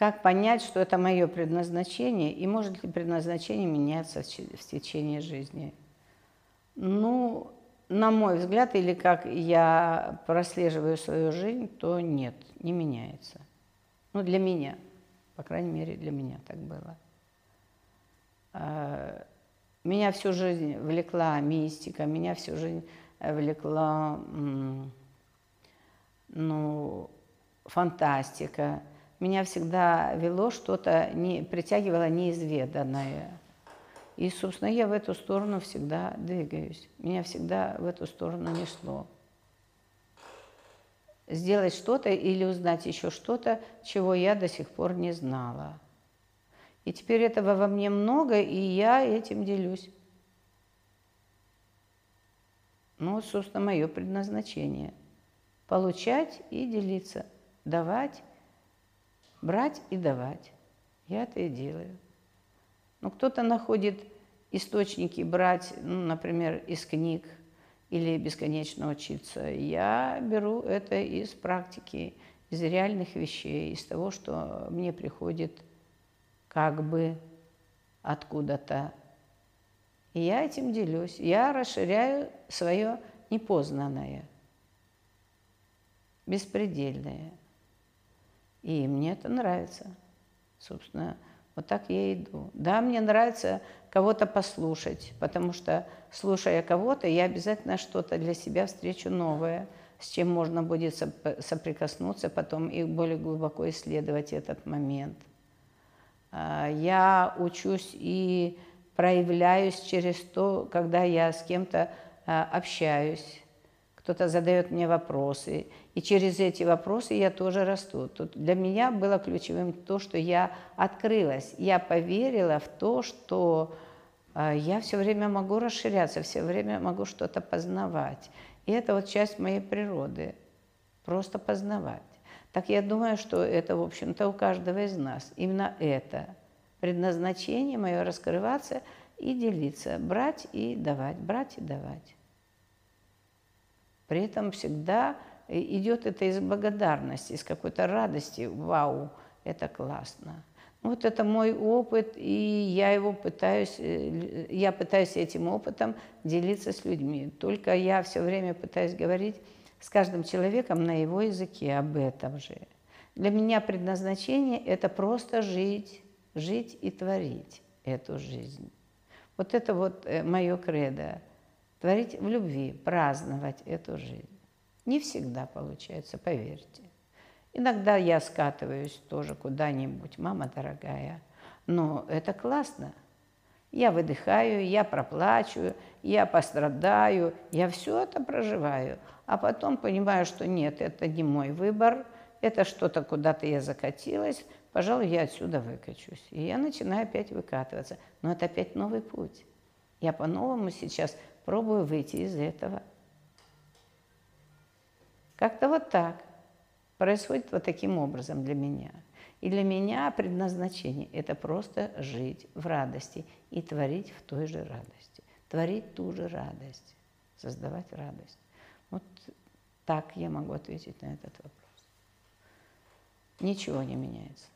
Как понять, что это мое предназначение, и может ли предназначение меняться в течение жизни? Ну, на мой взгляд, или как я прослеживаю свою жизнь, то нет, не меняется. Ну, для меня, по крайней мере, для меня так было. А, меня всю жизнь влекла мистика, меня всю жизнь влекла ну, фантастика. Меня всегда вело что-то, не, притягивало неизведанное. И, собственно, я в эту сторону всегда двигаюсь. Меня всегда в эту сторону несло. Сделать что-то или узнать еще что-то, чего я до сих пор не знала. И теперь этого во мне много, и я этим делюсь. Ну, собственно, мое предназначение. Получать и делиться. Давать, брать и давать. Я это и делаю. Но кто-то находит источники брать, ну, например, из книг или бесконечно учиться. Я беру это из практики, из реальных вещей, из того, что мне приходит как бы откуда-то. И я этим делюсь. Я расширяю свое непознанное, беспредельное. И мне это нравится. Собственно, вот так я иду. Да, мне нравится кого-то послушать, потому что, слушая кого-то, я обязательно что-то для себя встречу новое, с чем можно будет соприкоснуться, потом и более глубоко исследовать этот момент. А, я учусь и проявляюсь через то, когда я с кем-то а, общаюсь, кто-то задает мне вопросы, и через эти вопросы я тоже расту. Тут для меня было ключевым то, что я открылась, я поверила в то, что э, я все время могу расширяться, все время могу что-то познавать. И это вот часть моей природы, просто познавать. Так я думаю, что это, в общем-то, у каждого из нас. Именно это предназначение мое раскрываться и делиться, брать и давать, брать и давать. При этом всегда идет это из благодарности, из какой-то радости. Вау, это классно. Вот это мой опыт, и я его пытаюсь, э, я пытаюсь этим опытом делиться с людьми. Только я все время пытаюсь говорить с каждым человеком на его языке об этом же. Для меня предназначение – это просто жить, жить и творить эту жизнь. Вот это вот э, мое кредо творить в любви, праздновать эту жизнь. Не всегда получается, поверьте. Иногда я скатываюсь тоже куда-нибудь, мама дорогая, но это классно. Я выдыхаю, я проплачу, я пострадаю, я все это проживаю, а потом понимаю, что нет, это не мой выбор, это что-то куда-то я закатилась, пожалуй, я отсюда выкачусь. И я начинаю опять выкатываться. Но это опять новый путь. Я по-новому сейчас пробую выйти из этого. Как-то вот так. Происходит вот таким образом для меня. И для меня предназначение – это просто жить в радости и творить в той же радости. Творить ту же радость, создавать радость. Вот так я могу ответить на этот вопрос. Ничего не меняется.